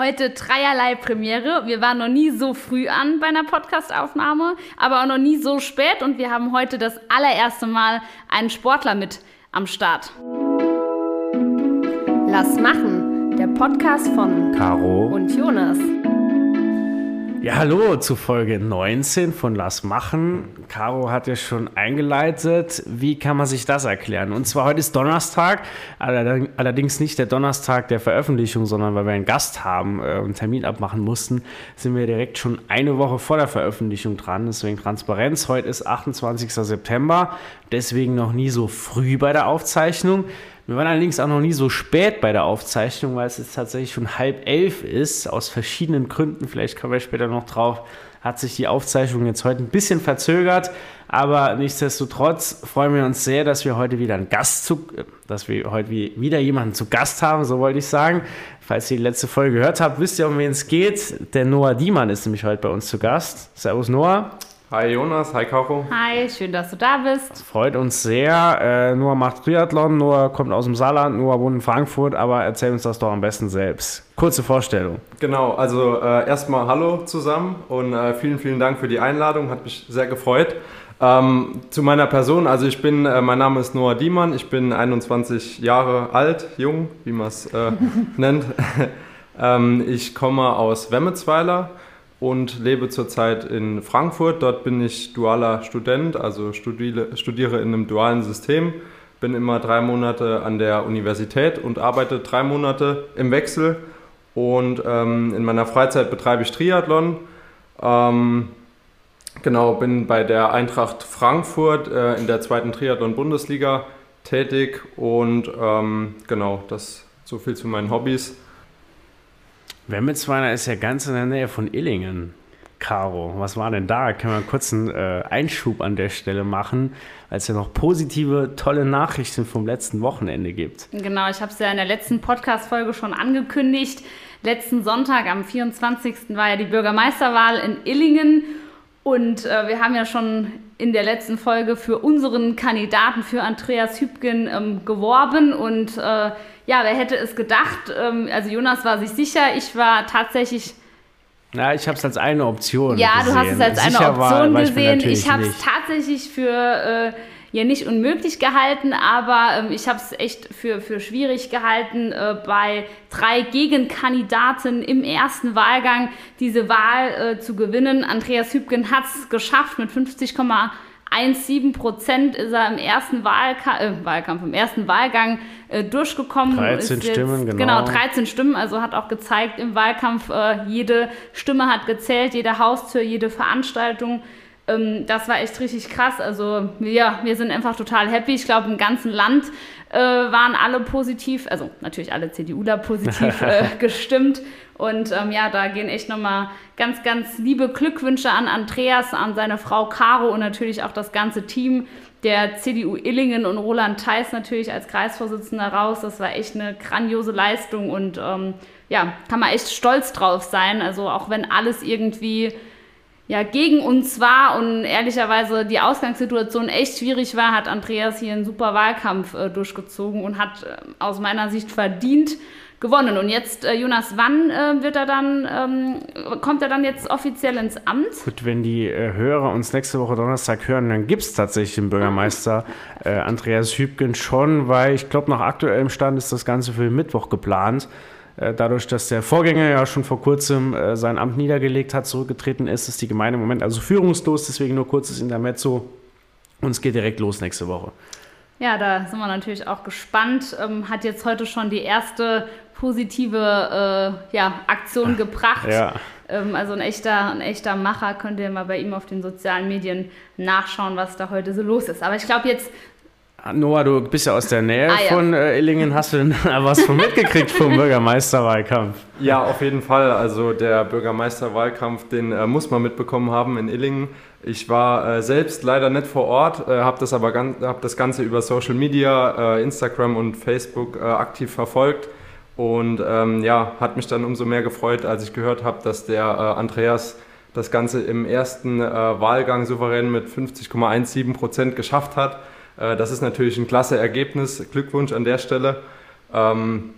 Heute dreierlei Premiere. Wir waren noch nie so früh an bei einer Podcastaufnahme, aber auch noch nie so spät und wir haben heute das allererste Mal einen Sportler mit am Start. Lass machen, der Podcast von Caro und Jonas. Ja, hallo zu Folge 19 von Lass machen. Caro hat ja schon eingeleitet. Wie kann man sich das erklären? Und zwar heute ist Donnerstag, allerdings nicht der Donnerstag der Veröffentlichung, sondern weil wir einen Gast haben äh, und einen Termin abmachen mussten, sind wir direkt schon eine Woche vor der Veröffentlichung dran. Deswegen Transparenz. Heute ist 28. September, deswegen noch nie so früh bei der Aufzeichnung. Wir waren allerdings auch noch nie so spät bei der Aufzeichnung, weil es jetzt tatsächlich schon halb elf ist, aus verschiedenen Gründen. Vielleicht kommen wir später noch drauf. Hat sich die Aufzeichnung jetzt heute ein bisschen verzögert, aber nichtsdestotrotz freuen wir uns sehr, dass wir heute wieder einen Gast zu, dass wir heute wieder jemanden zu Gast haben, so wollte ich sagen. Falls ihr die letzte Folge gehört habt, wisst ihr, um wen es geht. Der Noah Diemann ist nämlich heute bei uns zu Gast. Servus Noah. Hi Jonas, hi Caro. Hi, schön, dass du da bist. Freut uns sehr. Äh, Noah macht Triathlon, Noah kommt aus dem Saarland, Noah wohnt in Frankfurt, aber erzähl uns das doch am besten selbst. Kurze Vorstellung. Genau, also äh, erstmal Hallo zusammen und äh, vielen, vielen Dank für die Einladung, hat mich sehr gefreut. Ähm, zu meiner Person, also ich bin, äh, mein Name ist Noah Diemann, ich bin 21 Jahre alt, jung, wie man es äh, nennt. ähm, ich komme aus Wemmetsweiler und lebe zurzeit in Frankfurt. Dort bin ich dualer Student, also studiere, studiere in einem dualen System. Bin immer drei Monate an der Universität und arbeite drei Monate im Wechsel. Und ähm, in meiner Freizeit betreibe ich Triathlon. Ähm, genau, bin bei der Eintracht Frankfurt äh, in der zweiten Triathlon-Bundesliga tätig. Und ähm, genau, das so viel zu meinen Hobbys. Wemmelsweiner ist ja ganz in der Nähe von Illingen. Caro, was war denn da? Können wir einen äh, Einschub an der Stelle machen, weil es ja noch positive, tolle Nachrichten vom letzten Wochenende gibt. Genau, ich habe es ja in der letzten Podcast-Folge schon angekündigt. Letzten Sonntag, am 24. war ja die Bürgermeisterwahl in Illingen und äh, wir haben ja schon in der letzten Folge für unseren Kandidaten, für Andreas Hübgen, ähm, geworben und äh, ja, wer hätte es gedacht? Ähm, also Jonas war sich sicher, ich war tatsächlich. Ja, ich habe es als eine Option. Ja, gesehen. du hast es als sicher eine Option war, gesehen. Ich, ich habe es tatsächlich für äh, ja nicht unmöglich gehalten, aber ähm, ich habe es echt für, für schwierig gehalten, äh, bei drei Gegenkandidaten im ersten Wahlgang diese Wahl äh, zu gewinnen. Andreas Hübgen hat es geschafft mit 50,8 1,7 Prozent ist er im ersten Wahlka äh, Wahlkampf, im ersten Wahlgang äh, durchgekommen. 13 jetzt, Stimmen, genau. Genau, 13 Stimmen. Also hat auch gezeigt im Wahlkampf, äh, jede Stimme hat gezählt, jede Haustür, jede Veranstaltung. Ähm, das war echt richtig krass. Also ja, wir sind einfach total happy. Ich glaube, im ganzen Land äh, waren alle positiv, also natürlich alle CDUler positiv äh, gestimmt. Und ähm, ja, da gehen echt nochmal ganz, ganz liebe Glückwünsche an Andreas, an seine Frau Caro und natürlich auch das ganze Team der CDU Illingen und Roland Theis natürlich als Kreisvorsitzender raus. Das war echt eine grandiose Leistung und ähm, ja, kann man echt stolz drauf sein. Also auch wenn alles irgendwie ja, gegen uns war und ehrlicherweise die Ausgangssituation echt schwierig war, hat Andreas hier einen super Wahlkampf äh, durchgezogen und hat äh, aus meiner Sicht verdient gewonnen. Und jetzt, äh, Jonas, wann äh, wird er dann, ähm, kommt er dann jetzt offiziell ins Amt? Gut, wenn die äh, Hörer uns nächste Woche Donnerstag hören, dann gibt es tatsächlich den Bürgermeister äh, Andreas Hübgen schon, weil ich glaube, nach aktuellem Stand ist das Ganze für Mittwoch geplant. Äh, dadurch, dass der Vorgänger ja schon vor kurzem äh, sein Amt niedergelegt hat, zurückgetreten ist, ist die Gemeinde im Moment also führungslos, deswegen nur kurzes Intermezzo. Und es geht direkt los nächste Woche. Ja, da sind wir natürlich auch gespannt. Ähm, hat jetzt heute schon die erste positive äh, ja, Aktion gebracht. Ja. Ähm, also ein echter, ein echter Macher. Könnt ihr mal bei ihm auf den sozialen Medien nachschauen, was da heute so los ist. Aber ich glaube jetzt Noah, du bist ja aus der Nähe ah, ja. von äh, Illingen. Hast du denn was von mitgekriegt vom Bürgermeisterwahlkampf? Ja, auf jeden Fall. Also der Bürgermeisterwahlkampf, den äh, muss man mitbekommen haben in Illingen. Ich war äh, selbst leider nicht vor Ort, äh, habe das aber ganz, hab das Ganze über Social Media, äh, Instagram und Facebook äh, aktiv verfolgt. Und ähm, ja, hat mich dann umso mehr gefreut, als ich gehört habe, dass der Andreas das Ganze im ersten Wahlgang souverän mit 50,17 Prozent geschafft hat. Äh, das ist natürlich ein klasse Ergebnis. Glückwunsch an der Stelle. Ähm,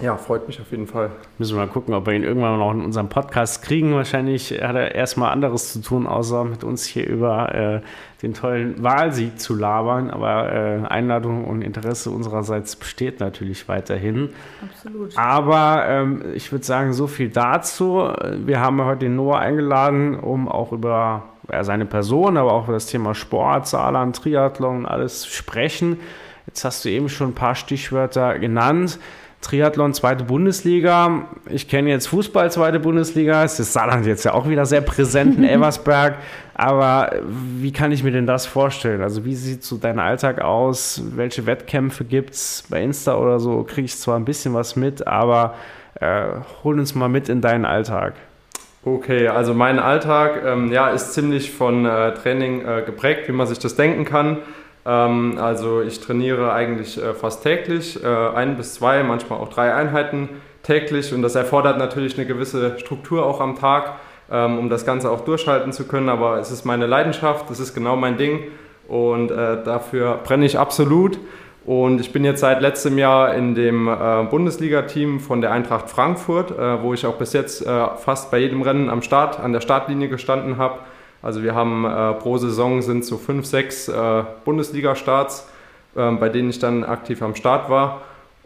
ja, freut mich auf jeden Fall. Müssen wir mal gucken, ob wir ihn irgendwann noch in unserem Podcast kriegen. Wahrscheinlich hat er erstmal anderes zu tun, außer mit uns hier über äh, den tollen Wahlsieg zu labern. Aber äh, Einladung und Interesse unsererseits besteht natürlich weiterhin. Absolut. Aber ähm, ich würde sagen, so viel dazu. Wir haben heute den Noah eingeladen, um auch über seine Person, aber auch über das Thema Sport, Saarland, Triathlon und alles sprechen. Jetzt hast du eben schon ein paar Stichwörter genannt. Triathlon, zweite Bundesliga. Ich kenne jetzt Fußball, zweite Bundesliga. Es ist Saarland jetzt ja auch wieder sehr präsent in Eversberg. Aber wie kann ich mir denn das vorstellen? Also, wie sieht so dein Alltag aus? Welche Wettkämpfe gibt es? Bei Insta oder so kriege ich zwar ein bisschen was mit, aber äh, hol uns mal mit in deinen Alltag. Okay, also mein Alltag ähm, ja, ist ziemlich von äh, Training äh, geprägt, wie man sich das denken kann. Ähm, also ich trainiere eigentlich äh, fast täglich, äh, ein bis zwei, manchmal auch drei Einheiten täglich und das erfordert natürlich eine gewisse Struktur auch am Tag, ähm, um das Ganze auch durchhalten zu können. Aber es ist meine Leidenschaft, das ist genau mein Ding und äh, dafür brenne ich absolut. Und ich bin jetzt seit letztem Jahr in dem äh, Bundesliga-Team von der Eintracht Frankfurt, äh, wo ich auch bis jetzt äh, fast bei jedem Rennen am Start, an der Startlinie gestanden habe. Also wir haben äh, pro Saison sind so fünf, sechs äh, Bundesliga-Starts, äh, bei denen ich dann aktiv am Start war.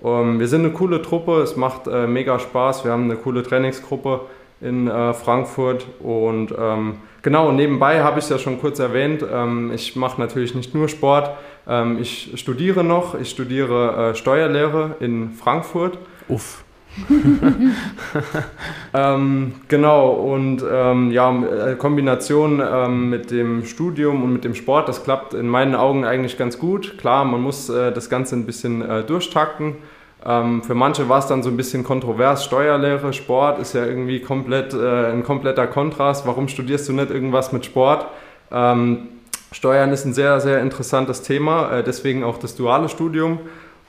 Ähm, wir sind eine coole Truppe, es macht äh, mega Spaß. Wir haben eine coole Trainingsgruppe in Frankfurt und ähm, genau, nebenbei habe ich es ja schon kurz erwähnt, ähm, ich mache natürlich nicht nur Sport, ähm, ich studiere noch, ich studiere äh, Steuerlehre in Frankfurt. Uff. ähm, genau, und ähm, ja, äh, Kombination ähm, mit dem Studium und mit dem Sport, das klappt in meinen Augen eigentlich ganz gut. Klar, man muss äh, das Ganze ein bisschen äh, durchtakten. Ähm, für manche war es dann so ein bisschen kontrovers. Steuerlehre, Sport ist ja irgendwie komplett äh, ein kompletter Kontrast. Warum studierst du nicht irgendwas mit Sport? Steuern ist ein sehr, sehr interessantes Thema, äh, deswegen auch das duale Studium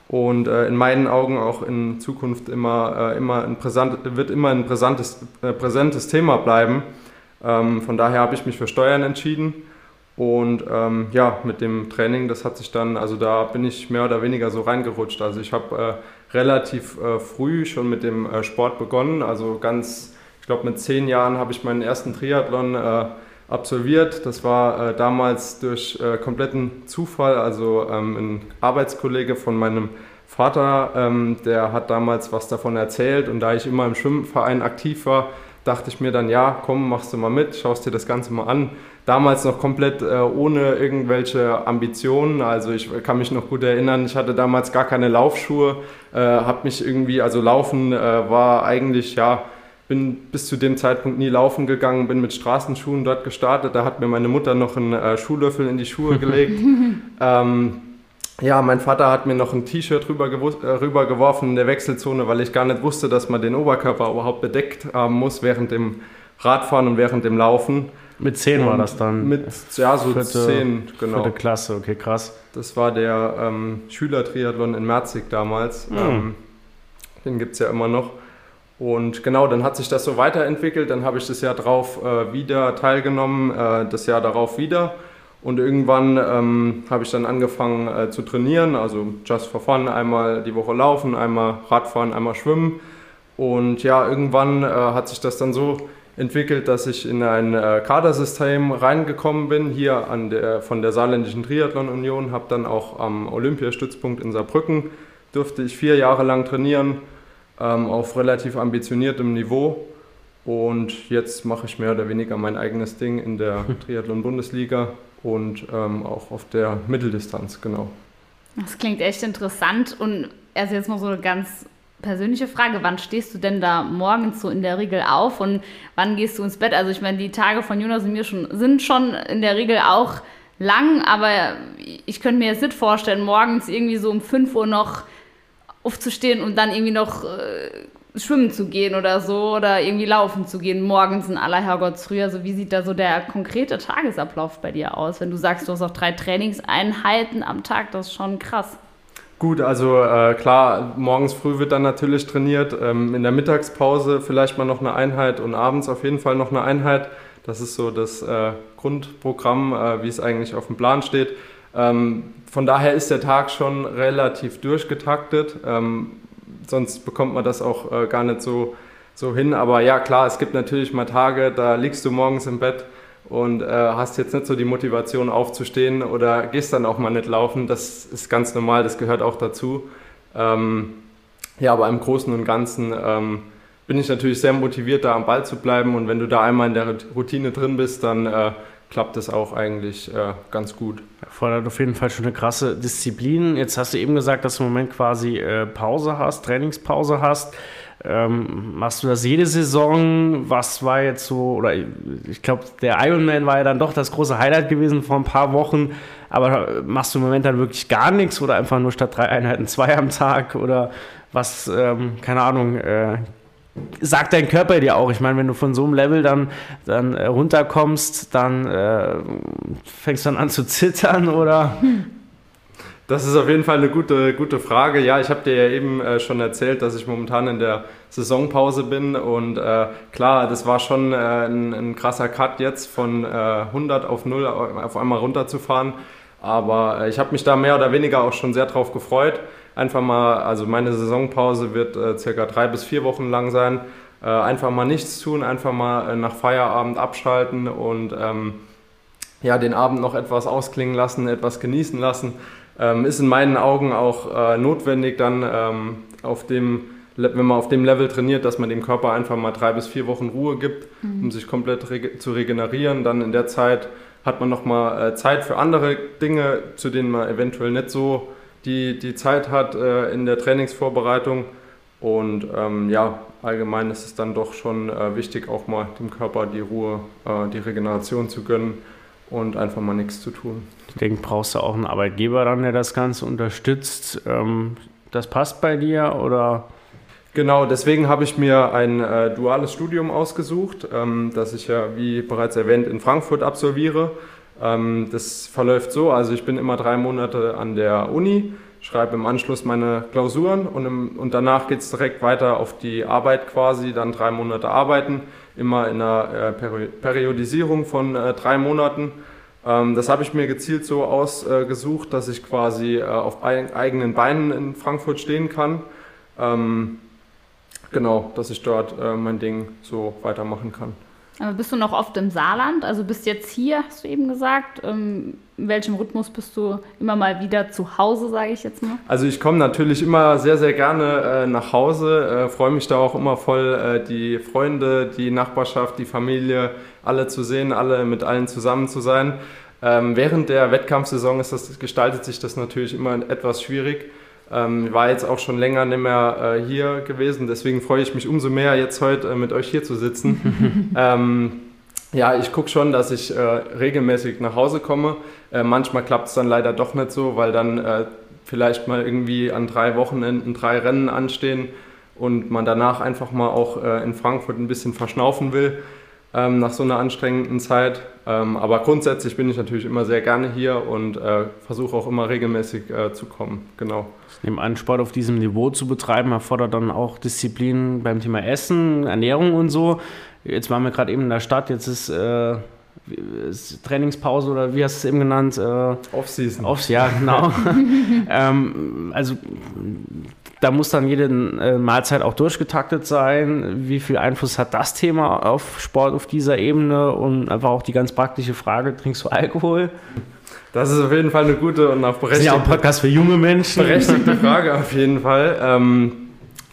und äh, in meinen Augen auch in Zukunft immer, äh, immer ein präsent, wird immer ein präsentes, präsentes Thema bleiben. Ähm, von daher habe ich mich für Steuern entschieden. Und ähm, ja, mit dem Training, das hat sich dann, also da bin ich mehr oder weniger so reingerutscht. Also ich habe relativ früh schon mit dem Sport begonnen. Also ganz, ich glaube mit zehn Jahren habe ich meinen ersten Triathlon absolviert. Das war äh, damals durch äh, kompletten Zufall. Also ähm, ein Arbeitskollege von meinem Vater, ähm, der hat damals was davon erzählt und da ich immer im Schwimmverein aktiv war, dachte ich mir dann, ja, komm, machst du mal mit, schaust dir das Ganze mal an. Damals noch komplett äh, ohne irgendwelche Ambitionen. Also ich kann mich noch gut erinnern, ich hatte damals gar keine Laufschuhe, äh, habe mich irgendwie, also Laufen äh, war eigentlich, ja, bin bis zu dem Zeitpunkt nie laufen gegangen, bin mit Straßenschuhen dort gestartet. Da hat mir meine Mutter noch einen äh, Schuhlöffel in die Schuhe gelegt. ähm, ja, mein Vater hat mir noch ein T-Shirt rüber, äh, rübergeworfen in der Wechselzone, weil ich gar nicht wusste, dass man den Oberkörper überhaupt bedeckt haben muss während dem Radfahren und während dem Laufen. Mit 10 war das dann? Mit, ja, so vierte, 10, genau. Vierte Klasse, okay, krass. Das war der ähm, Schülertriathlon in Merzig damals. Mhm. Ähm, den gibt es ja immer noch. Und genau, dann hat sich das so weiterentwickelt. Dann habe ich das Jahr darauf äh, wieder teilgenommen, äh, das Jahr darauf wieder. Und irgendwann ähm, habe ich dann angefangen äh, zu trainieren, also just for fun, einmal die Woche laufen, einmal Radfahren, einmal schwimmen. Und ja, irgendwann äh, hat sich das dann so entwickelt, dass ich in ein äh, Kadersystem reingekommen bin, hier an der, von der Saarländischen Triathlon Union, habe dann auch am Olympiastützpunkt in Saarbrücken, durfte ich vier Jahre lang trainieren ähm, auf relativ ambitioniertem Niveau. Und jetzt mache ich mehr oder weniger mein eigenes Ding in der Triathlon-Bundesliga und ähm, auch auf der Mitteldistanz, genau. Das klingt echt interessant. Und also jetzt mal so eine ganz persönliche Frage, wann stehst du denn da morgens so in der Regel auf und wann gehst du ins Bett? Also ich meine, die Tage von Jonas und mir schon, sind schon in der Regel auch lang, aber ich könnte mir jetzt nicht vorstellen, morgens irgendwie so um 5 Uhr noch aufzustehen und dann irgendwie noch äh, schwimmen zu gehen oder so oder irgendwie laufen zu gehen, morgens in aller Herrgottsfrüh. Also wie sieht da so der konkrete Tagesablauf bei dir aus? Wenn du sagst, du hast auch drei Trainingseinheiten am Tag, das ist schon krass. Gut, also äh, klar, morgens früh wird dann natürlich trainiert, ähm, in der Mittagspause vielleicht mal noch eine Einheit und abends auf jeden Fall noch eine Einheit. Das ist so das äh, Grundprogramm, äh, wie es eigentlich auf dem Plan steht. Ähm, von daher ist der Tag schon relativ durchgetaktet. Ähm, sonst bekommt man das auch äh, gar nicht so, so hin. Aber ja, klar, es gibt natürlich mal Tage, da liegst du morgens im Bett und äh, hast jetzt nicht so die Motivation aufzustehen oder gehst dann auch mal nicht laufen. Das ist ganz normal, das gehört auch dazu. Ähm, ja, aber im Großen und Ganzen ähm, bin ich natürlich sehr motiviert, da am Ball zu bleiben. Und wenn du da einmal in der Routine drin bist, dann äh, klappt das auch eigentlich äh, ganz gut. Fordert auf jeden Fall schon eine krasse Disziplin. Jetzt hast du eben gesagt, dass du im Moment quasi äh, Pause hast, Trainingspause hast. Ähm, machst du das jede Saison? Was war jetzt so, oder ich glaube, der Ironman war ja dann doch das große Highlight gewesen vor ein paar Wochen, aber machst du im Moment dann wirklich gar nichts oder einfach nur statt drei Einheiten zwei am Tag oder was, ähm, keine Ahnung, äh, sagt dein Körper dir auch. Ich meine, wenn du von so einem Level dann, dann äh, runterkommst, dann äh, fängst du dann an zu zittern oder? Das ist auf jeden Fall eine gute, gute Frage. Ja, ich habe dir ja eben äh, schon erzählt, dass ich momentan in der Saisonpause bin und äh, klar, das war schon äh, ein, ein, krasser Cut jetzt von 100 äh, auf 0 auf einmal runterzufahren. Aber ich habe mich da mehr oder weniger auch schon sehr drauf gefreut. Einfach mal, also meine Saisonpause wird äh, circa drei bis vier Wochen lang sein. einfach mal nichts tun, einfach mal nach Feierabend abschalten und ähm, ja, den Abend noch etwas ausklingen lassen, etwas genießen lassen ähm, ist in meinen Augen auch äh, notwendig, dann ähm, auf dem, wenn man auf dem Level trainiert, dass man dem Körper einfach mal drei bis vier Wochen Ruhe gibt, mhm. um sich komplett reg zu regenerieren. Dann in der Zeit hat man nochmal äh, Zeit für andere Dinge, zu denen man eventuell nicht so die, die Zeit hat äh, in der Trainingsvorbereitung. Und ähm, ja, allgemein ist es dann doch schon äh, wichtig, auch mal dem Körper die Ruhe, äh, die Regeneration zu gönnen und einfach mal nichts zu tun. Ich denke, brauchst du auch einen Arbeitgeber dann, der das Ganze unterstützt. Ähm, das passt bei dir oder? Genau, deswegen habe ich mir ein äh, duales Studium ausgesucht, ähm, das ich ja, wie bereits erwähnt, in Frankfurt absolviere. Ähm, das verläuft so, also ich bin immer drei Monate an der Uni, schreibe im Anschluss meine Klausuren und, im, und danach geht es direkt weiter auf die Arbeit quasi, dann drei Monate arbeiten, immer in einer äh, Peri Periodisierung von äh, drei Monaten ähm, das habe ich mir gezielt so ausgesucht, dass ich quasi äh, auf eigenen Beinen in Frankfurt stehen kann. Ähm, genau, dass ich dort äh, mein Ding so weitermachen kann. Aber bist du noch oft im Saarland? Also bist jetzt hier, hast du eben gesagt. Ähm, in welchem Rhythmus bist du immer mal wieder zu Hause, sage ich jetzt mal? Also ich komme natürlich immer sehr, sehr gerne äh, nach Hause. Äh, Freue mich da auch immer voll, äh, die Freunde, die Nachbarschaft, die Familie, alle zu sehen, alle mit allen zusammen zu sein. Ähm, während der Wettkampfsaison ist das, gestaltet sich das natürlich immer etwas schwierig. Ähm, war jetzt auch schon länger nicht mehr äh, hier gewesen, deswegen freue ich mich umso mehr, jetzt heute äh, mit euch hier zu sitzen. ähm, ja, ich gucke schon, dass ich äh, regelmäßig nach Hause komme. Äh, manchmal klappt es dann leider doch nicht so, weil dann äh, vielleicht mal irgendwie an drei Wochenenden drei Rennen anstehen und man danach einfach mal auch äh, in Frankfurt ein bisschen verschnaufen will ähm, nach so einer anstrengenden Zeit. Ähm, aber grundsätzlich bin ich natürlich immer sehr gerne hier und äh, versuche auch immer regelmäßig äh, zu kommen. Genau. Ich nehme an, Sport auf diesem Niveau zu betreiben, erfordert dann auch Disziplin beim Thema Essen, Ernährung und so. Jetzt waren wir gerade eben in der Stadt, jetzt ist, äh, Trainingspause oder wie hast du es eben genannt? Äh, Off-Season. Off, ja, genau. ähm, also da muss dann jede äh, Mahlzeit auch durchgetaktet sein. Wie viel Einfluss hat das Thema auf Sport auf dieser Ebene? Und einfach auch die ganz praktische Frage, trinkst du Alkohol? Das ist auf jeden Fall eine gute und auch berechtigte... Ja auch ein Podcast für junge Menschen. Berechtigte Frage auf jeden Fall. Ähm,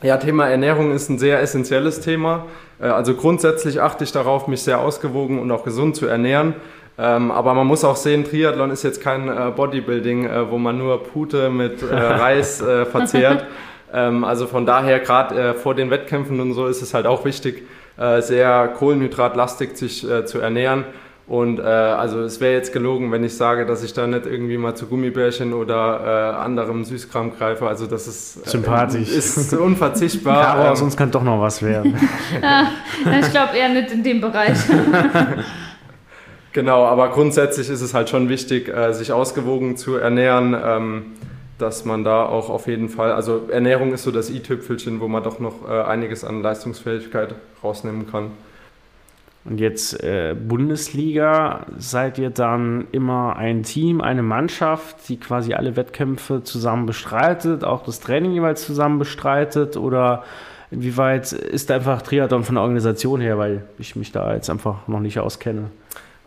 ja, Thema Ernährung ist ein sehr essentielles Thema. Äh, also grundsätzlich achte ich darauf, mich sehr ausgewogen und auch gesund zu ernähren. Ähm, aber man muss auch sehen, Triathlon ist jetzt kein äh, Bodybuilding, äh, wo man nur Pute mit äh, Reis äh, verzehrt. Ähm, also von daher, gerade äh, vor den Wettkämpfen und so, ist es halt auch wichtig, äh, sehr kohlenhydratlastig sich äh, zu ernähren. Und äh, also es wäre jetzt gelogen, wenn ich sage, dass ich da nicht irgendwie mal zu Gummibärchen oder äh, anderem Süßkram greife. Also das ist äh, sympathisch, ist unverzichtbar. Ja, aber ähm, sonst kann doch noch was werden. ja, ich glaube eher nicht in dem Bereich. genau, aber grundsätzlich ist es halt schon wichtig, äh, sich ausgewogen zu ernähren. Ähm, dass man da auch auf jeden Fall, also Ernährung ist so das i-Tüpfelchen, wo man doch noch äh, einiges an Leistungsfähigkeit rausnehmen kann. Und jetzt äh, Bundesliga, seid ihr dann immer ein Team, eine Mannschaft, die quasi alle Wettkämpfe zusammen bestreitet, auch das Training jeweils zusammen bestreitet? Oder inwieweit ist einfach Triathlon von der Organisation her, weil ich mich da jetzt einfach noch nicht auskenne?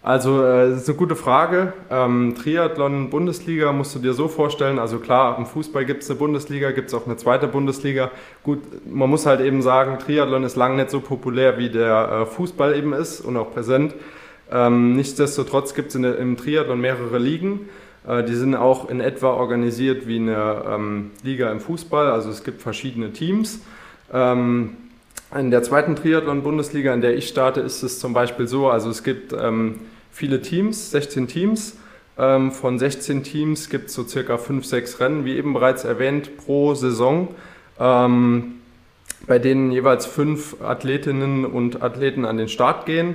Also, äh, das ist eine gute Frage. Ähm, Triathlon Bundesliga musst du dir so vorstellen. Also klar, im Fußball gibt es eine Bundesliga, gibt es auch eine zweite Bundesliga. Gut, man muss halt eben sagen, Triathlon ist lange nicht so populär, wie der äh, Fußball eben ist und auch präsent. Ähm, nichtsdestotrotz gibt es im Triathlon mehrere Ligen. Äh, die sind auch in etwa organisiert wie eine ähm, Liga im Fußball. Also es gibt verschiedene Teams. Ähm, in der zweiten Triathlon-Bundesliga, in der ich starte, ist es zum Beispiel so, also es gibt ähm, viele Teams, 16 Teams. Ähm, von 16 Teams gibt es so circa 5, 6 Rennen, wie eben bereits erwähnt, pro Saison, ähm, bei denen jeweils fünf Athletinnen und Athleten an den Start gehen.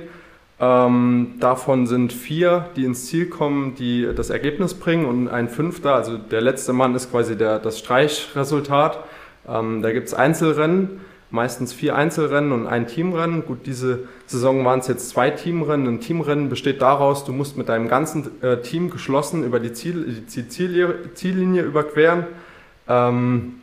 Ähm, davon sind vier, die ins Ziel kommen, die das Ergebnis bringen und ein fünfter, also der letzte Mann ist quasi der, das Streichresultat. Ähm, da gibt es Einzelrennen meistens vier Einzelrennen und ein Teamrennen. Gut, diese Saison waren es jetzt zwei Teamrennen. Ein Teamrennen besteht daraus, du musst mit deinem ganzen äh, Team geschlossen über die, Ziel, die Ziellinie, Ziellinie überqueren. Ähm,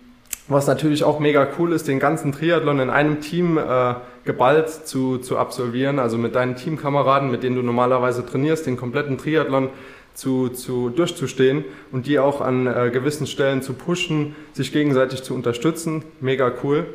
was natürlich auch mega cool ist, den ganzen Triathlon in einem Team äh, geballt zu, zu absolvieren. Also mit deinen Teamkameraden, mit denen du normalerweise trainierst, den kompletten Triathlon zu, zu, durchzustehen und die auch an äh, gewissen Stellen zu pushen, sich gegenseitig zu unterstützen. Mega cool.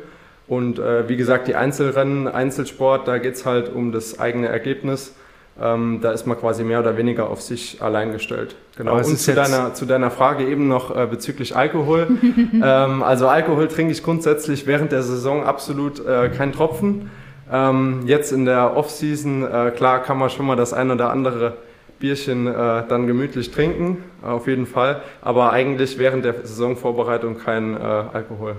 Und äh, wie gesagt, die Einzelrennen, Einzelsport, da geht es halt um das eigene Ergebnis. Ähm, da ist man quasi mehr oder weniger auf sich allein gestellt. Genau. Und zu deiner, zu deiner Frage eben noch äh, bezüglich Alkohol. ähm, also Alkohol trinke ich grundsätzlich während der Saison absolut äh, keinen Tropfen. Ähm, jetzt in der Off-Season, äh, klar, kann man schon mal das ein oder andere Bierchen äh, dann gemütlich trinken, auf jeden Fall. Aber eigentlich während der Saisonvorbereitung kein äh, Alkohol.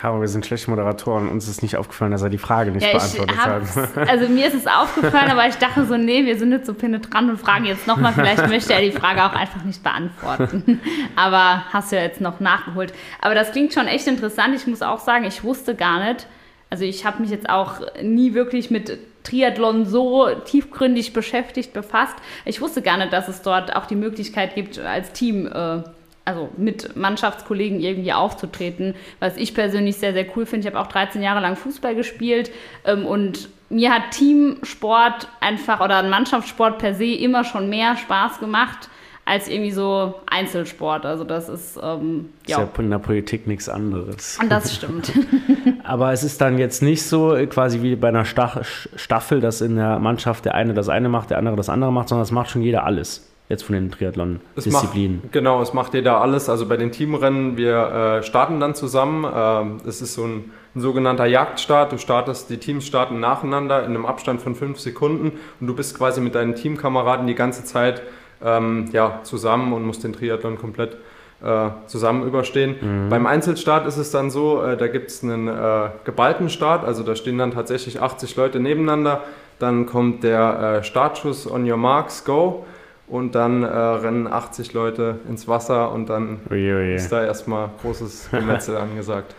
Caro, wir sind schlechte Moderatoren. Uns ist nicht aufgefallen, dass er die Frage nicht ja, beantwortet hat. Also mir ist es aufgefallen, aber ich dachte so, nee, wir sind jetzt so penetrant und fragen jetzt nochmal. Vielleicht möchte er die Frage auch einfach nicht beantworten. Aber hast du ja jetzt noch nachgeholt. Aber das klingt schon echt interessant. Ich muss auch sagen, ich wusste gar nicht, also ich habe mich jetzt auch nie wirklich mit Triathlon so tiefgründig beschäftigt, befasst. Ich wusste gar nicht, dass es dort auch die Möglichkeit gibt, als Team äh, also mit Mannschaftskollegen irgendwie aufzutreten, was ich persönlich sehr, sehr cool finde. Ich habe auch 13 Jahre lang Fußball gespielt ähm, und mir hat Teamsport einfach oder Mannschaftssport per se immer schon mehr Spaß gemacht als irgendwie so Einzelsport. Also das ist ähm, ja. ist ja in der Politik nichts anderes. Und das stimmt. Aber es ist dann jetzt nicht so quasi wie bei einer Staffel, dass in der Mannschaft der eine das eine macht, der andere das andere macht, sondern es macht schon jeder alles jetzt von den Triathlon-Disziplinen? Genau, es macht jeder alles. Also bei den Teamrennen, wir äh, starten dann zusammen. Äh, es ist so ein, ein, sogenannter Jagdstart. Du startest, die Teams starten nacheinander in einem Abstand von fünf Sekunden und du bist quasi mit deinen Teamkameraden die ganze Zeit ähm, ja, zusammen und musst den Triathlon komplett äh, zusammen überstehen. Mhm. Beim Einzelstart ist es dann so, äh, da gibt es einen äh, geballten Start, also da stehen dann tatsächlich 80 Leute nebeneinander. Dann kommt der äh, Startschuss on your marks, go und dann äh, rennen 80 Leute ins Wasser und dann ui. ist da erstmal großes Gemetzel angesagt.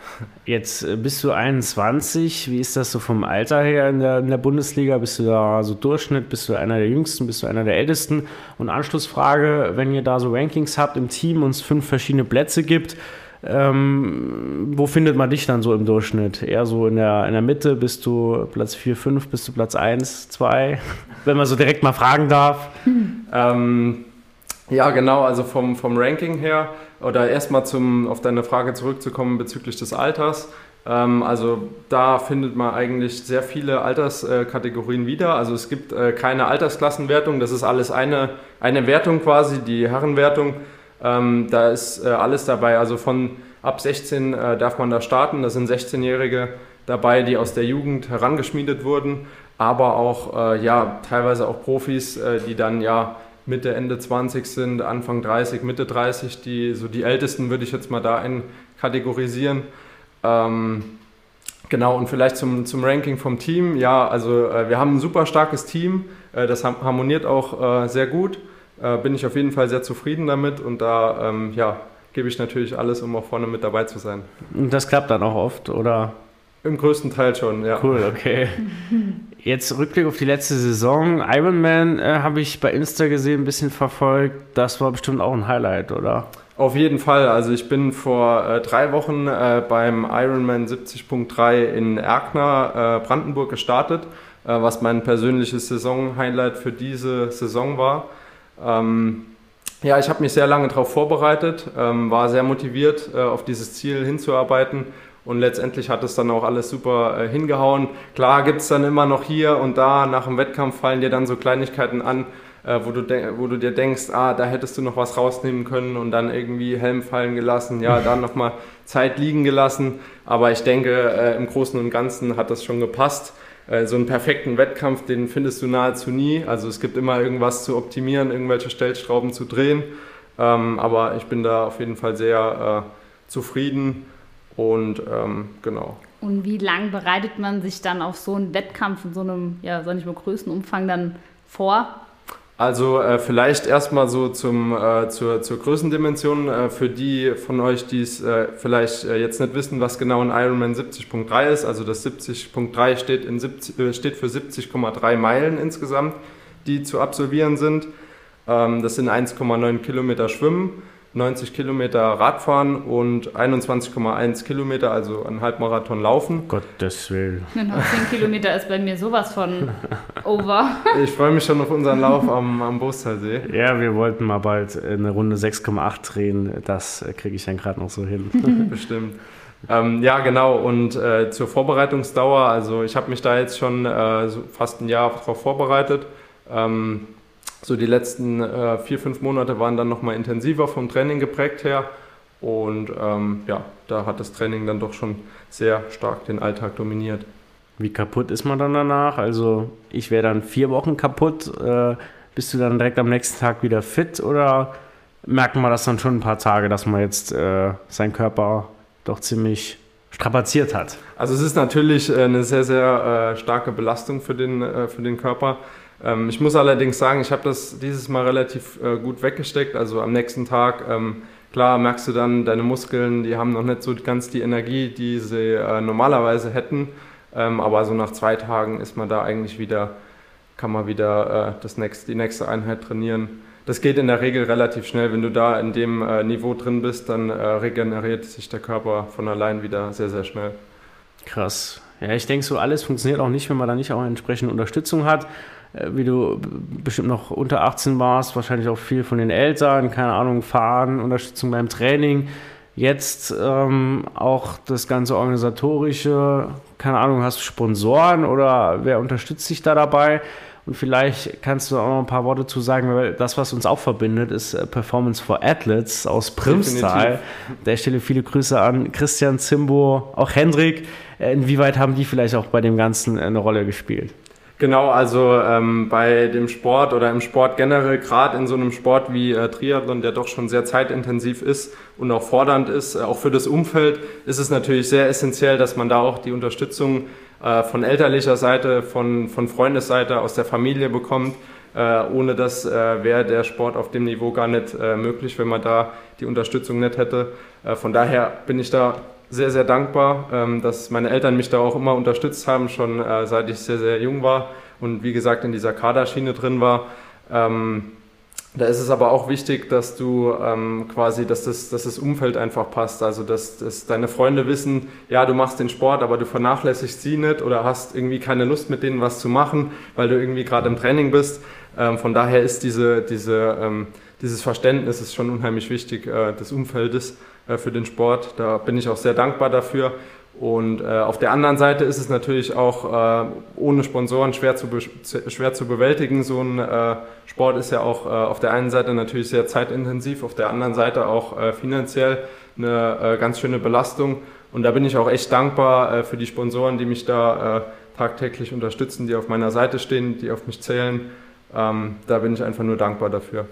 Jetzt äh, bist du 21, wie ist das so vom Alter her in der, in der Bundesliga? Bist du da so Durchschnitt, bist du einer der Jüngsten, bist du einer der Ältesten? Und Anschlussfrage, wenn ihr da so Rankings habt im Team und es fünf verschiedene Plätze gibt, ähm, wo findet man dich dann so im Durchschnitt? Eher so in der, in der Mitte? Bist du Platz 4, 5? Bist du Platz 1, 2? Wenn man so direkt mal fragen darf. Ähm, ja, genau. Also vom, vom Ranking her oder erstmal auf deine Frage zurückzukommen bezüglich des Alters. Ähm, also da findet man eigentlich sehr viele Alterskategorien wieder. Also es gibt äh, keine Altersklassenwertung. Das ist alles eine, eine Wertung quasi, die Herrenwertung. Ähm, da ist äh, alles dabei. Also von ab 16 äh, darf man da starten. Da sind 16-Jährige dabei, die aus der Jugend herangeschmiedet wurden, aber auch äh, ja, teilweise auch Profis, äh, die dann ja Mitte, Ende 20 sind, Anfang 30, Mitte 30, die so die Ältesten würde ich jetzt mal da einkategorisieren. Ähm, genau, und vielleicht zum, zum Ranking vom Team. Ja, also äh, wir haben ein super starkes Team, äh, das harmoniert auch sehr gut äh, bin ich auf jeden Fall sehr zufrieden damit und da ähm, ja, gebe ich natürlich alles, um auch vorne mit dabei zu sein. Und das klappt dann auch oft, oder? Im größten Teil schon, ja. Cool, okay. Jetzt Rückblick auf die letzte Saison. Ironman äh, habe ich bei Insta gesehen, ein bisschen verfolgt. Das war bestimmt auch ein Highlight, oder? Auf jeden Fall. Also ich bin vor äh, drei Wochen äh, beim Ironman 70.3 in Erkner, äh, Brandenburg gestartet, äh, was mein persönliches Saison-Highlight für diese Saison war. Ähm, ja, ich habe mich sehr lange darauf vorbereitet, ähm, war sehr motiviert, äh, auf dieses Ziel hinzuarbeiten und letztendlich hat es dann auch alles super äh, hingehauen. Klar gibt es dann immer noch hier und da nach dem Wettkampf fallen dir dann so Kleinigkeiten an, äh, wo, du wo du dir denkst, ah, da hättest du noch was rausnehmen können und dann irgendwie Helm fallen gelassen, ja, dann nochmal Zeit liegen gelassen. Aber ich denke, äh, im Großen und Ganzen hat das schon gepasst. Äh, so einen perfekten Wettkampf, den findest du nahezu nie. Also es gibt immer irgendwas zu optimieren, irgendwelche Stellschrauben zu drehen. Ähm, aber ich bin da auf jeden Fall sehr äh, zufrieden und ähm, genau. Und wie lang bereitet man sich dann auf so einen Wettkampf in so einem, ja, sag ich mal, größten Umfang dann vor? Also äh, vielleicht erstmal so zum, äh, zur, zur Größendimension. Äh, für die von euch, die es äh, vielleicht äh, jetzt nicht wissen, was genau ein Ironman 70.3 ist. Also das 70.3 steht, äh, steht für 70,3 Meilen insgesamt, die zu absolvieren sind. Ähm, das sind 1,9 Kilometer Schwimmen. 90 Kilometer Radfahren und 21,1 Kilometer, also ein Halbmarathon laufen. Gottes Willen. Genau, 10 Kilometer ist bei mir sowas von over. Ich freue mich schon auf unseren Lauf am, am Bostalsee. Ja, wir wollten mal bald eine Runde 6,8 drehen. Das kriege ich dann gerade noch so hin. Bestimmt. Ähm, ja, genau. Und äh, zur Vorbereitungsdauer, also ich habe mich da jetzt schon äh, so fast ein Jahr darauf vorbereitet. Ähm, so die letzten äh, vier, fünf Monate waren dann nochmal intensiver vom Training geprägt her. Und ähm, ja, da hat das Training dann doch schon sehr stark den Alltag dominiert. Wie kaputt ist man dann danach? Also ich wäre dann vier Wochen kaputt. Äh, bist du dann direkt am nächsten Tag wieder fit oder merkt man das dann schon ein paar Tage, dass man jetzt äh, seinen Körper doch ziemlich strapaziert hat? Also es ist natürlich äh, eine sehr, sehr äh, starke Belastung für den, äh, für den Körper. Ähm, ich muss allerdings sagen, ich habe das dieses Mal relativ äh, gut weggesteckt. Also am nächsten Tag, ähm, klar, merkst du dann, deine Muskeln, die haben noch nicht so ganz die Energie, die sie äh, normalerweise hätten. Ähm, aber so nach zwei Tagen ist man da eigentlich wieder, kann man wieder äh, das nächste, die nächste Einheit trainieren. Das geht in der Regel relativ schnell. Wenn du da in dem äh, Niveau drin bist, dann äh, regeneriert sich der Körper von allein wieder sehr, sehr schnell. Krass. Ja, ich denke, so alles funktioniert auch nicht, wenn man da nicht auch entsprechende Unterstützung hat. Äh, wie du bestimmt noch unter 18 warst, wahrscheinlich auch viel von den Eltern, keine Ahnung, Fahren, Unterstützung beim Training. Jetzt ähm, auch das ganze organisatorische, keine Ahnung, hast du Sponsoren oder wer unterstützt dich da dabei? Und vielleicht kannst du auch noch ein paar Worte zu sagen, weil das, was uns auch verbindet, ist äh, Performance for Athletes aus Primstal. Der stelle viele Grüße an Christian Zimbo, auch Hendrik. Äh, inwieweit haben die vielleicht auch bei dem Ganzen eine Rolle gespielt? Genau, also ähm, bei dem Sport oder im Sport generell, gerade in so einem Sport wie äh, Triathlon, der doch schon sehr zeitintensiv ist und auch fordernd ist, äh, auch für das Umfeld, ist es natürlich sehr essentiell, dass man da auch die Unterstützung äh, von elterlicher Seite, von, von Freundesseite, aus der Familie bekommt. Äh, ohne das äh, wäre der Sport auf dem Niveau gar nicht äh, möglich, wenn man da die Unterstützung nicht hätte. von daher bin ich da sehr, sehr dankbar, ähm, dass meine Eltern mich da auch immer unterstützt haben, schon äh, seit ich sehr, sehr jung war und wie gesagt in dieser Kaderschiene drin war. Ähm, da ist es aber auch wichtig, dass du ähm, quasi, dass das, dass das Umfeld einfach passt. Also, dass, dass deine Freunde wissen, ja, du machst den Sport, aber du vernachlässigst sie nicht oder hast irgendwie keine Lust mit denen was zu machen, weil du irgendwie gerade im Training bist. Ähm, von daher ist diese, diese, ähm, dieses Verständnis ist schon unheimlich wichtig äh, des Umfeldes. Äh, für den Sport. Da bin ich auch sehr dankbar dafür. Und äh, auf der anderen Seite ist es natürlich auch äh, ohne Sponsoren schwer zu, schwer zu bewältigen. So ein äh, Sport ist ja auch äh, auf der einen Seite natürlich sehr zeitintensiv, auf der anderen Seite auch äh, finanziell eine ganz schöne Belastung. Und da bin ich auch echt dankbar für die Sponsoren, die mich da tagtäglich unterstützen, die auf meiner Seite stehen, die auf mich zählen. Ähm, da bin ich einfach nur dankbar dafür.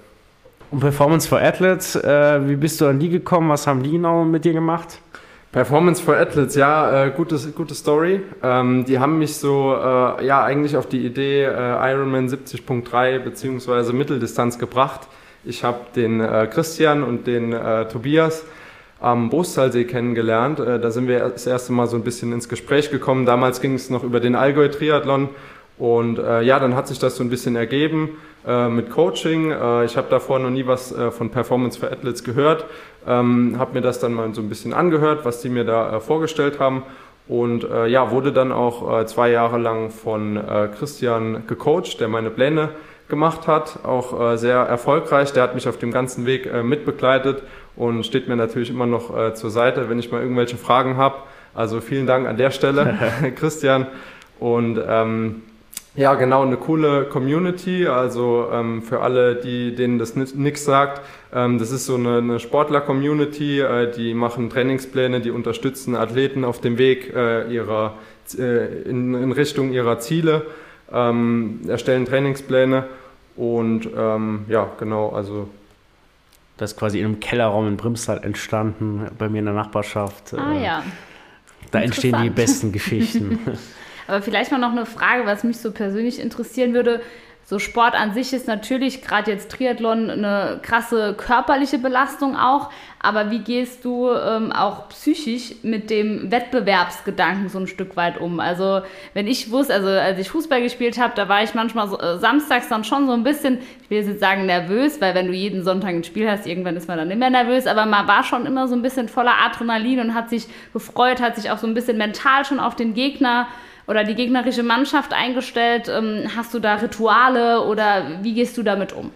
Und Performance for Athletes, äh, wie bist du an die gekommen? Was haben die genau mit dir gemacht? Performance for Athletes, ja, äh, gute, gute Story. Ähm, die haben mich so, äh, ja, eigentlich auf die Idee äh, Ironman 70.3 beziehungsweise Mitteldistanz gebracht. Ich habe den äh, Christian und den äh, Tobias am Bostalsee kennengelernt. Äh, da sind wir das erste Mal so ein bisschen ins Gespräch gekommen. Damals ging es noch über den Allgäu-Triathlon Und äh, ja, dann hat sich das so ein bisschen ergeben äh, mit Coaching. Äh, ich habe davor noch nie was äh, von Performance for Athletes gehört, ähm, habe mir das dann mal so ein bisschen angehört, was die mir da äh, vorgestellt haben. Und äh, ja, wurde dann auch zwei Jahre lang von Christian gecoacht, der meine Pläne gemacht hat, auch sehr erfolgreich. Der hat mich auf dem ganzen Weg mitbegleitet und steht mir natürlich immer noch zur Seite, wenn ich mal irgendwelche Fragen habe. Also vielen Dank an der Stelle, Christian. Und ähm, ja, genau, eine coole Community. Also ähm, für alle, die, denen das nichts sagt, ähm, das ist so eine, eine Sportler-Community, äh, die machen Trainingspläne, die unterstützen Athleten auf dem Weg äh, ihrer, äh, in, in, Richtung ihrer Ziele, ähm, erstellen Trainingspläne und ähm, ja, genau, also das ist quasi in einem Kellerraum in Brimstad entstanden, bei mir in der Nachbarschaft. Ah äh, ja. Da entstehen die besten Geschichten. Aber vielleicht mal noch eine Frage, was mich so persönlich interessieren würde. So Sport an sich ist natürlich, gerade jetzt Triathlon, eine krasse körperliche Belastung auch. Aber wie gehst du ähm, auch psychisch mit dem Wettbewerbsgedanken so ein Stück weit um? Also wenn ich wusste, also als ich Fußball gespielt habe, da war ich manchmal so, äh, samstags dann schon so ein bisschen, ich will jetzt sagen nervös, weil wenn du jeden Sonntag ein Spiel hast, irgendwann ist man dann nicht mehr nervös. Aber man war schon immer so ein bisschen voller Adrenalin und hat sich gefreut, hat sich auch so ein bisschen mental schon auf den Gegner oder die gegnerische Mannschaft eingestellt? Ähm, hast du da Rituale oder wie gehst du damit um?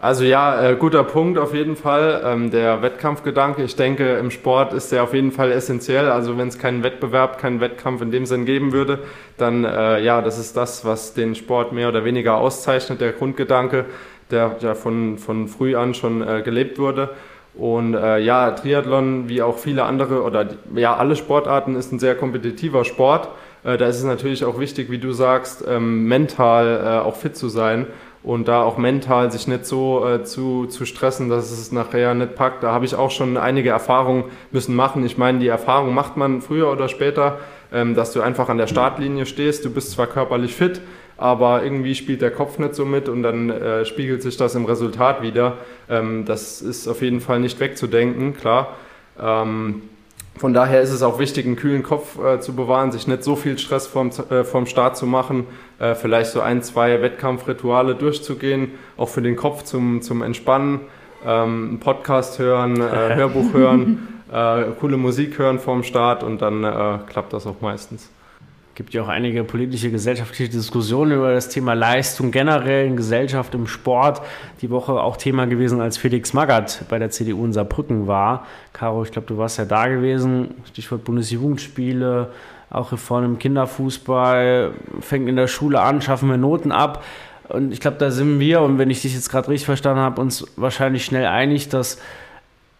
Also ja, äh, guter Punkt auf jeden Fall. Ähm, der Wettkampfgedanke, ich denke, im Sport ist der auf jeden Fall essentiell. Also wenn es keinen Wettbewerb, keinen Wettkampf in dem Sinn geben würde, dann äh, ja, das ist das, was den Sport mehr oder weniger auszeichnet, der Grundgedanke, der ja von, von früh an schon äh, gelebt wurde. Und äh, ja, Triathlon, wie auch viele andere oder ja, alle Sportarten ist ein sehr kompetitiver Sport. Äh, da ist es natürlich auch wichtig, wie du sagst, ähm, mental äh, auch fit zu sein und da auch mental sich nicht so äh, zu, zu stressen, dass es nachher nicht packt. Da habe ich auch schon einige Erfahrungen müssen machen. Ich meine, die Erfahrung macht man früher oder später, ähm, dass du einfach an der Startlinie stehst. Du bist zwar körperlich fit, aber irgendwie spielt der Kopf nicht so mit und dann äh, spiegelt sich das im Resultat wieder. Ähm, das ist auf jeden Fall nicht wegzudenken, klar. Ähm, von daher ist es auch wichtig, einen kühlen Kopf äh, zu bewahren, sich nicht so viel Stress vom, äh, vom Start zu machen, äh, vielleicht so ein, zwei Wettkampfrituale durchzugehen, auch für den Kopf zum, zum Entspannen, ähm, einen Podcast hören, äh, Hörbuch hören, äh, coole Musik hören vorm Start und dann äh, klappt das auch meistens gibt ja auch einige politische, gesellschaftliche Diskussionen über das Thema Leistung generell in Gesellschaft, im Sport. Die Woche auch Thema gewesen, als Felix Magath bei der CDU in Saarbrücken war. Caro, ich glaube, du warst ja da gewesen. Stichwort Bundesjugendspiele, auch Reform im Kinderfußball, fängt in der Schule an, schaffen wir Noten ab. Und ich glaube, da sind wir, und wenn ich dich jetzt gerade richtig verstanden habe, uns wahrscheinlich schnell einig, dass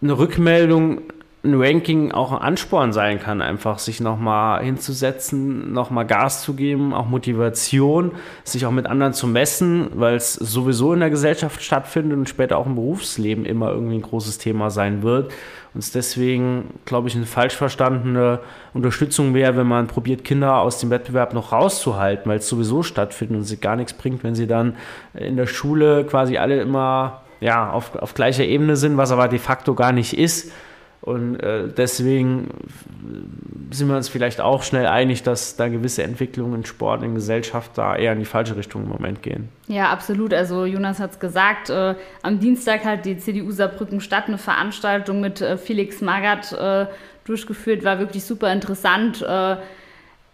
eine Rückmeldung ein Ranking auch ein Ansporn sein kann, einfach sich nochmal hinzusetzen, nochmal Gas zu geben, auch Motivation, sich auch mit anderen zu messen, weil es sowieso in der Gesellschaft stattfindet und später auch im Berufsleben immer irgendwie ein großes Thema sein wird. Und es deswegen, glaube ich, eine falsch verstandene Unterstützung wäre, wenn man probiert, Kinder aus dem Wettbewerb noch rauszuhalten, weil es sowieso stattfindet und sie gar nichts bringt, wenn sie dann in der Schule quasi alle immer ja, auf, auf gleicher Ebene sind, was aber de facto gar nicht ist und äh, deswegen sind wir uns vielleicht auch schnell einig, dass da gewisse Entwicklungen in Sport, in Gesellschaft da eher in die falsche Richtung im Moment gehen. Ja, absolut. Also Jonas hat es gesagt, äh, am Dienstag hat die CDU Saarbrücken Stadt eine Veranstaltung mit äh, Felix Magath äh, durchgeführt, war wirklich super interessant äh,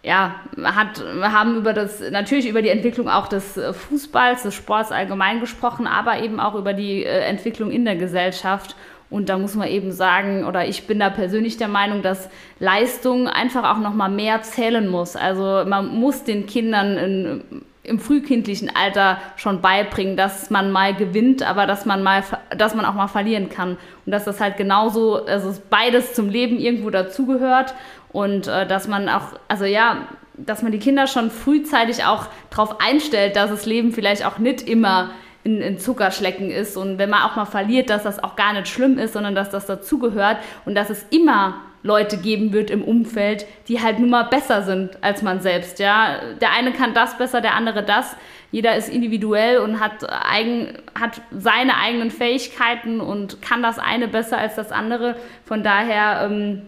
ja, hat, haben über das, natürlich über die Entwicklung auch des Fußballs, des Sports allgemein gesprochen, aber eben auch über die Entwicklung in der Gesellschaft. Und da muss man eben sagen, oder ich bin da persönlich der Meinung, dass Leistung einfach auch noch mal mehr zählen muss. Also man muss den Kindern in, im frühkindlichen Alter schon beibringen, dass man mal gewinnt, aber dass man mal, dass man auch mal verlieren kann und dass das halt genauso, also beides zum Leben irgendwo dazugehört und äh, dass man auch, also ja, dass man die Kinder schon frühzeitig auch darauf einstellt, dass das Leben vielleicht auch nicht immer in, in Zuckerschlecken ist und wenn man auch mal verliert, dass das auch gar nicht schlimm ist, sondern dass das dazugehört und dass es immer Leute geben wird im Umfeld, die halt nun mal besser sind als man selbst. Ja, der eine kann das besser, der andere das. Jeder ist individuell und hat, eigen, hat seine eigenen Fähigkeiten und kann das eine besser als das andere. Von daher ähm,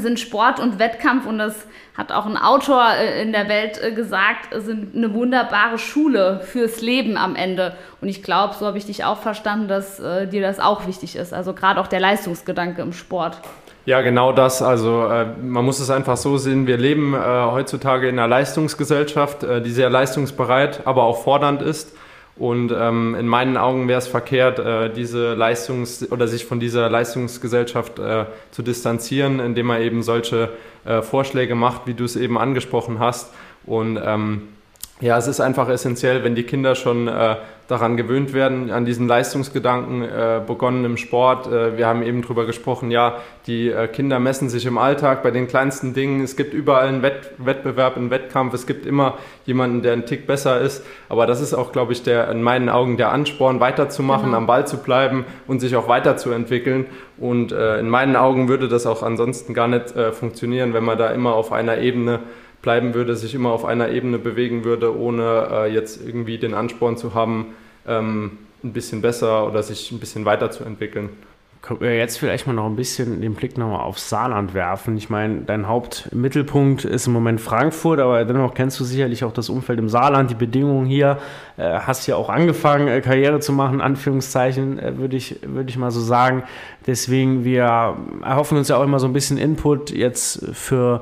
sind Sport und Wettkampf und das hat auch ein Autor äh, in der Welt äh, gesagt, sind eine wunderbare Schule fürs Leben am Ende. Und ich glaube, so habe ich dich auch verstanden, dass äh, dir das auch wichtig ist. Also gerade auch der Leistungsgedanke im Sport. Ja, genau das. Also äh, man muss es einfach so sehen, wir leben äh, heutzutage in einer Leistungsgesellschaft, äh, die sehr leistungsbereit, aber auch fordernd ist. Und ähm, in meinen Augen wäre es verkehrt, äh, diese Leistungs- oder sich von dieser Leistungsgesellschaft äh, zu distanzieren, indem man eben solche äh, Vorschläge macht, wie du es eben angesprochen hast. Und ähm, ja, es ist einfach essentiell, wenn die Kinder schon äh, daran gewöhnt werden, an diesen Leistungsgedanken äh, begonnen im Sport. Äh, wir haben eben drüber gesprochen, ja, die äh, Kinder messen sich im Alltag bei den kleinsten Dingen. Es gibt überall einen Wett Wettbewerb, einen Wettkampf. Es gibt immer jemanden, der einen Tick besser ist. Aber das ist auch, glaube ich, der, in meinen Augen der Ansporn, weiterzumachen, genau. am Ball zu bleiben und sich auch weiterzuentwickeln. Und äh, in meinen Augen würde das auch ansonsten gar nicht äh, funktionieren, wenn man da immer auf einer Ebene bleiben würde, sich immer auf einer Ebene bewegen würde, ohne äh, jetzt irgendwie den Ansporn zu haben, ähm, ein bisschen besser oder sich ein bisschen weiterzuentwickeln. Können wir jetzt vielleicht mal noch ein bisschen den Blick nochmal auf Saarland werfen? Ich meine, dein Hauptmittelpunkt ist im Moment Frankfurt, aber dennoch kennst du sicherlich auch das Umfeld im Saarland, die Bedingungen hier. Äh, hast ja auch angefangen, äh, Karriere zu machen, Anführungszeichen, äh, würde ich, würd ich mal so sagen. Deswegen, wir erhoffen uns ja auch immer so ein bisschen Input jetzt für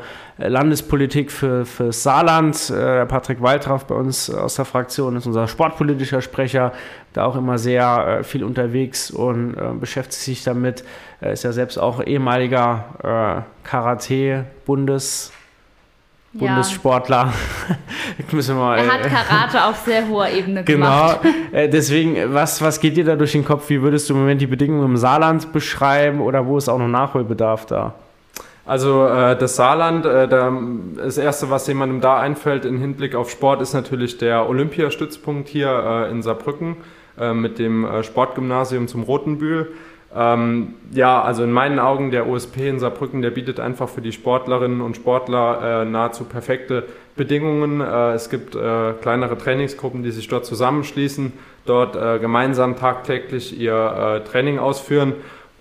Landespolitik für, für Saarland. Äh, Patrick Waltraff bei uns aus der Fraktion ist unser sportpolitischer Sprecher, da auch immer sehr äh, viel unterwegs und äh, beschäftigt sich damit. Er ist ja selbst auch ehemaliger äh, Karate-Bundes- Bundessportler. Müssen wir, er hat Karate auf sehr hoher Ebene gemacht. Genau. deswegen, was, was geht dir da durch den Kopf? Wie würdest du im Moment die Bedingungen im Saarland beschreiben oder wo ist auch noch Nachholbedarf da? Also äh, das Saarland, äh, da, das Erste, was jemandem da einfällt im Hinblick auf Sport, ist natürlich der Olympiastützpunkt hier äh, in Saarbrücken äh, mit dem äh, Sportgymnasium zum Rotenbühl. Ähm, ja, also in meinen Augen der OSP in Saarbrücken, der bietet einfach für die Sportlerinnen und Sportler äh, nahezu perfekte Bedingungen. es gibt kleinere Trainingsgruppen, die sich dort zusammenschließen, dort gemeinsam tagtäglich ihr Training ausführen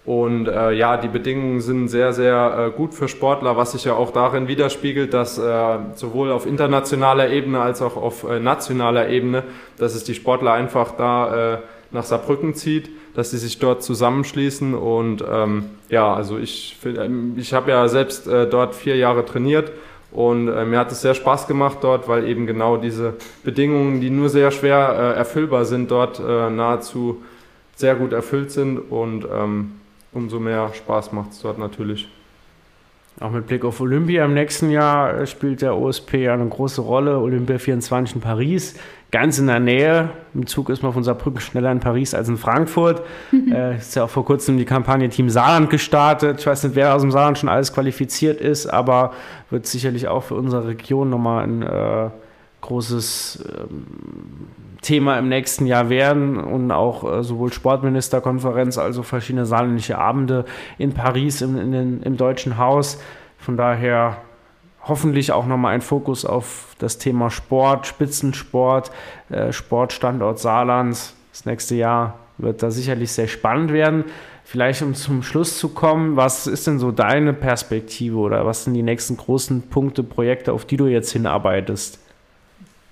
und äh, ja, die Bedingungen sind sehr, sehr äh, gut für Sportler, was sich ja auch darin widerspiegelt, dass äh, sowohl auf internationaler Ebene als auch auf äh, nationaler Ebene, dass es die Sportler einfach da äh, nach Saarbrücken zieht, dass sie sich dort zusammenschließen. Und ähm, ja, also ich, ähm, ich habe ja selbst äh, dort vier Jahre trainiert und äh, mir hat es sehr Spaß gemacht dort, weil eben genau diese Bedingungen, die nur sehr schwer äh, erfüllbar sind, dort äh, nahezu sehr gut erfüllt sind. Und ähm, umso mehr Spaß macht es dort natürlich. Auch mit Blick auf Olympia im nächsten Jahr äh, spielt der OSP ja eine große Rolle. Olympia 24 in Paris, ganz in der Nähe. Im Zug ist man von Saarbrücken schneller in Paris als in Frankfurt. äh, ist ja auch vor kurzem die Kampagne Team Saarland gestartet. Ich weiß nicht, wer aus dem Saarland schon alles qualifiziert ist, aber wird sicherlich auch für unsere Region nochmal ein äh, großes ähm, Thema im nächsten Jahr werden und auch äh, sowohl Sportministerkonferenz als auch verschiedene saarländische Abende in Paris im, in den, im Deutschen Haus. Von daher hoffentlich auch nochmal ein Fokus auf das Thema Sport, Spitzensport, äh, Sportstandort Saarlands. Das nächste Jahr wird da sicherlich sehr spannend werden. Vielleicht um zum Schluss zu kommen, was ist denn so deine Perspektive oder was sind die nächsten großen Punkte, Projekte, auf die du jetzt hinarbeitest?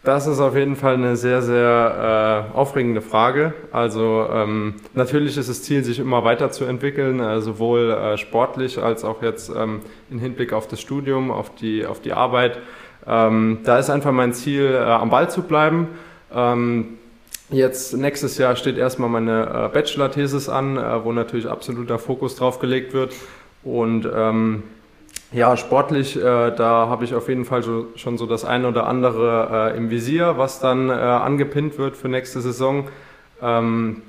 Das ist auf jeden Fall eine sehr, sehr äh, aufregende Frage. Also ähm, natürlich ist das Ziel, sich immer weiterzuentwickeln, äh, sowohl äh, sportlich als auch jetzt ähm, im Hinblick auf das Studium, auf die, auf die Arbeit. Ähm, da ist einfach mein Ziel, äh, am Ball zu bleiben. Ähm, jetzt nächstes Jahr steht erstmal meine äh, Bachelor-Thesis an, äh, wo natürlich absoluter Fokus drauf gelegt wird. Und ähm, ja, sportlich, äh, da habe ich auf jeden Fall so, schon so das eine oder andere äh, im Visier, was dann äh, angepinnt wird für nächste Saison. Ähm,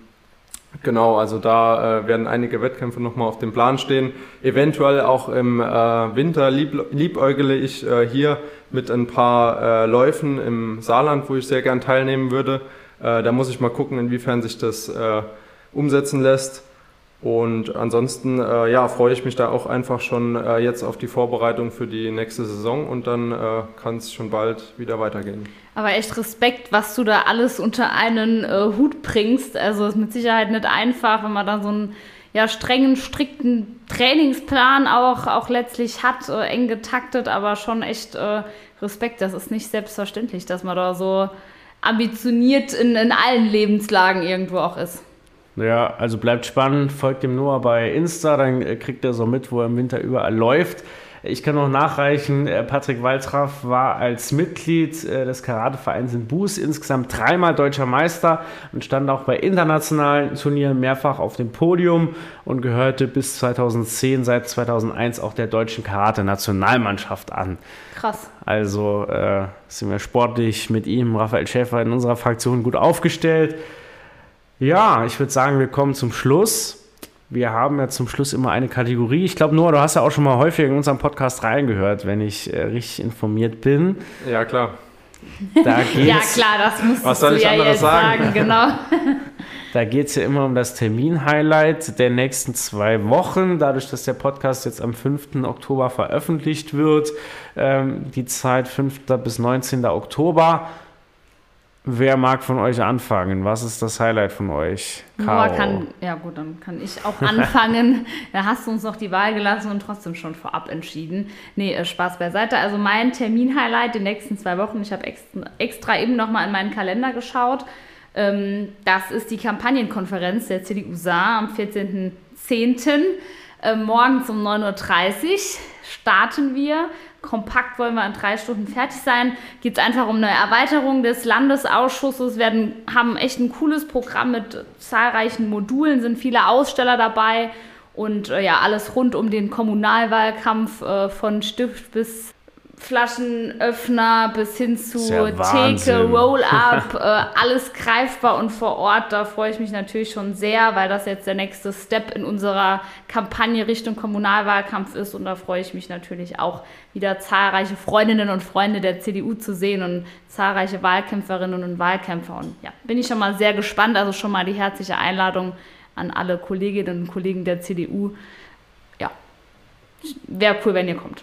genau, also da äh, werden einige Wettkämpfe nochmal auf dem Plan stehen. Eventuell auch im äh, Winter lieb, liebäugele ich äh, hier mit ein paar Läufen im Saarland, wo ich sehr gern teilnehmen würde. da muss ich mal gucken, inwiefern sich das umsetzen lässt. Und ansonsten äh, ja, freue ich mich da auch einfach schon äh, jetzt auf die Vorbereitung für die nächste Saison und dann äh, kann es schon bald wieder weitergehen. Aber echt Respekt, was du da alles unter einen äh, Hut bringst. Also ist mit Sicherheit nicht einfach, wenn man da so ein ja, strengen, strikten Trainingsplan auch, auch letztlich hat, äh, eng getaktet, aber schon echt äh, Respekt. Das ist nicht selbstverständlich, dass man da so ambitioniert in, in allen Lebenslagen irgendwo auch ist. Ja, also bleibt spannend, folgt dem Noah bei Insta, dann äh, kriegt er so mit, wo er im Winter überall läuft. Ich kann noch nachreichen, äh, Patrick Waltraff war als Mitglied äh, des Karatevereins in Buß insgesamt dreimal deutscher Meister und stand auch bei internationalen Turnieren mehrfach auf dem Podium und gehörte bis 2010, seit 2001 auch der deutschen Karate-Nationalmannschaft an. Krass. Also äh, sind wir sportlich mit ihm, Raphael Schäfer, in unserer Fraktion gut aufgestellt. Ja, ich würde sagen, wir kommen zum Schluss. Wir haben ja zum Schluss immer eine Kategorie. Ich glaube, Noah, du hast ja auch schon mal häufig in unserem Podcast reingehört, wenn ich äh, richtig informiert bin. Ja, klar. Da geht's, ja, klar, das musst Was soll du ich ja anderes jetzt sagen? sagen, genau. Da geht es ja immer um das Termin-Highlight der nächsten zwei Wochen. Dadurch, dass der Podcast jetzt am 5. Oktober veröffentlicht wird, ähm, die Zeit 5. bis 19. Oktober. Wer mag von euch anfangen? Was ist das Highlight von euch? Noah kann, ja gut, dann kann ich auch anfangen. da hast du uns noch die Wahl gelassen und trotzdem schon vorab entschieden. Nee, äh, Spaß beiseite. Also mein Termin-Highlight die nächsten zwei Wochen, ich habe extra, extra eben nochmal in meinen Kalender geschaut. Ähm, das ist die Kampagnenkonferenz der CDU Saar am 14.10. Äh, morgens um 9.30 Uhr starten wir. Kompakt wollen wir in drei Stunden fertig sein. Geht es einfach um eine Erweiterung des Landesausschusses. Wir haben echt ein cooles Programm mit zahlreichen Modulen, sind viele Aussteller dabei und äh, ja, alles rund um den Kommunalwahlkampf äh, von Stift bis Flaschenöffner bis hin zu ja Theke. Roll-Up, äh, alles greifbar und vor Ort. Da freue ich mich natürlich schon sehr, weil das jetzt der nächste Step in unserer Kampagne Richtung Kommunalwahlkampf ist. Und da freue ich mich natürlich auch, wieder zahlreiche Freundinnen und Freunde der CDU zu sehen und zahlreiche Wahlkämpferinnen und Wahlkämpfer. Und ja, bin ich schon mal sehr gespannt. Also schon mal die herzliche Einladung an alle Kolleginnen und Kollegen der CDU. Ja, wäre cool, wenn ihr kommt.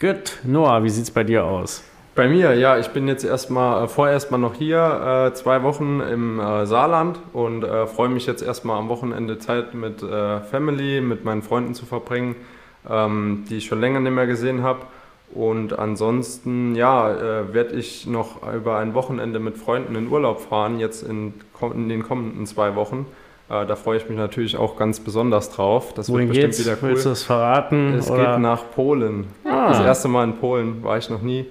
Gut, Noah, wie sieht es bei dir aus? Bei mir, ja, ich bin jetzt erstmal, äh, vorerst mal noch hier, äh, zwei Wochen im äh, Saarland und äh, freue mich jetzt erstmal am Wochenende Zeit mit äh, Family, mit meinen Freunden zu verbringen, ähm, die ich schon länger nicht mehr gesehen habe. Und ansonsten, ja, äh, werde ich noch über ein Wochenende mit Freunden in Urlaub fahren, jetzt in, in den kommenden zwei Wochen. Äh, da freue ich mich natürlich auch ganz besonders drauf. Das Wohin wird bestimmt geht's? wieder cool. Willst du es verraten? Es oder? geht nach Polen. Ah. Das erste Mal in Polen war ich noch nie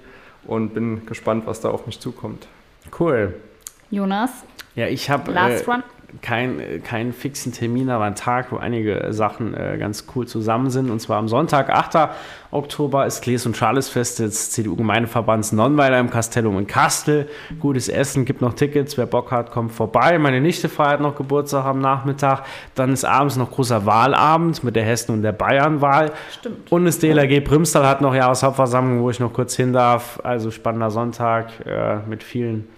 und bin gespannt, was da auf mich zukommt. Cool. Jonas, Ja, ich habe last äh, one. Keinen keinen fixen Termin, aber einen Tag, wo einige Sachen äh, ganz cool zusammen sind. Und zwar am Sonntag, 8. Oktober, ist Gles- und Charlesfest des CDU-Gemeindeverbands Nonnweiler im Castellum in Kastel. Gutes Essen, gibt noch Tickets. Wer Bock hat, kommt vorbei. Meine Nichte feiert noch Geburtstag am Nachmittag. Dann ist abends noch großer Wahlabend mit der Hessen- und der Bayernwahl. Stimmt. Und das DLRG Primstal hat noch Jahreshauptversammlung, wo ich noch kurz hin darf. Also spannender Sonntag äh, mit vielen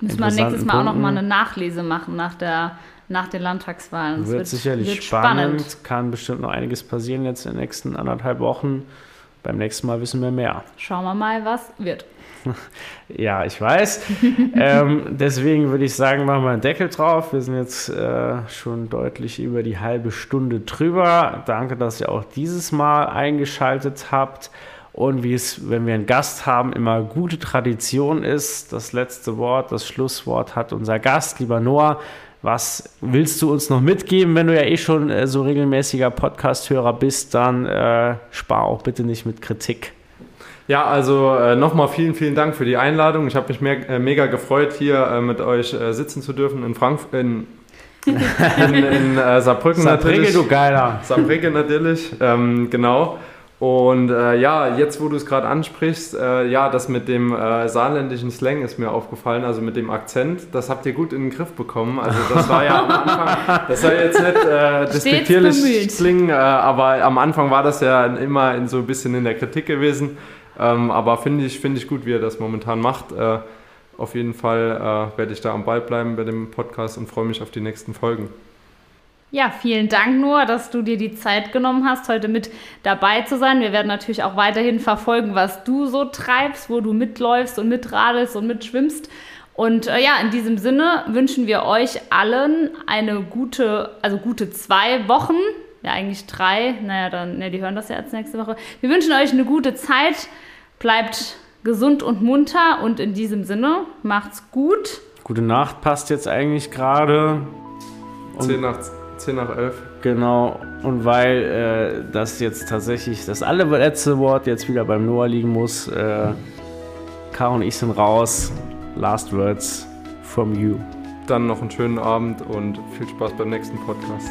Müssen wir nächstes Mal auch noch mal Punkten. eine Nachlese machen nach, der, nach den Landtagswahlen. Das wird, sicherlich wird spannend. Kann bestimmt noch einiges passieren jetzt in den nächsten anderthalb Wochen. Beim nächsten Mal wissen wir mehr. Schauen wir mal, was wird. Ja, ich weiß. ähm, deswegen würde ich sagen, machen wir einen Deckel drauf. Wir sind jetzt äh, schon deutlich über die halbe Stunde drüber. Danke, dass ihr auch dieses Mal eingeschaltet habt. Und wie es, wenn wir einen Gast haben, immer gute Tradition ist, das letzte Wort, das Schlusswort hat unser Gast, lieber Noah. Was willst du uns noch mitgeben, wenn du ja eh schon äh, so regelmäßiger Podcast-Hörer bist, dann äh, spar auch bitte nicht mit Kritik. Ja, also äh, nochmal vielen, vielen Dank für die Einladung. Ich habe mich me äh, mega gefreut, hier äh, mit euch sitzen zu dürfen in Frankfurt, in, in, in Saarbrücken Saarbrücke, natürlich. du Geiler. Saarbrücken natürlich, ähm, genau. Und äh, ja, jetzt wo du es gerade ansprichst, äh, ja, das mit dem äh, saarländischen Slang ist mir aufgefallen, also mit dem Akzent, das habt ihr gut in den Griff bekommen. Also das war ja am Anfang, das soll jetzt nicht äh, despektierlich klingen, äh, aber am Anfang war das ja immer in so ein bisschen in der Kritik gewesen. Ähm, aber finde ich, finde ich gut, wie er das momentan macht. Äh, auf jeden Fall äh, werde ich da am Ball bleiben bei dem Podcast und freue mich auf die nächsten Folgen. Ja, vielen Dank, Noah, dass du dir die Zeit genommen hast, heute mit dabei zu sein. Wir werden natürlich auch weiterhin verfolgen, was du so treibst, wo du mitläufst und mitradelst und mitschwimmst. Und äh, ja, in diesem Sinne wünschen wir euch allen eine gute, also gute zwei Wochen. Ja, eigentlich drei. Naja, dann, ne, die hören das ja als nächste Woche. Wir wünschen euch eine gute Zeit. Bleibt gesund und munter und in diesem Sinne macht's gut. Gute Nacht passt jetzt eigentlich gerade. 10 nach, 10 nach 11. Genau, und weil äh, das jetzt tatsächlich das allerletzte Wort jetzt wieder beim Noah liegen muss, äh, Caro und ich sind raus. Last words from you. Dann noch einen schönen Abend und viel Spaß beim nächsten Podcast.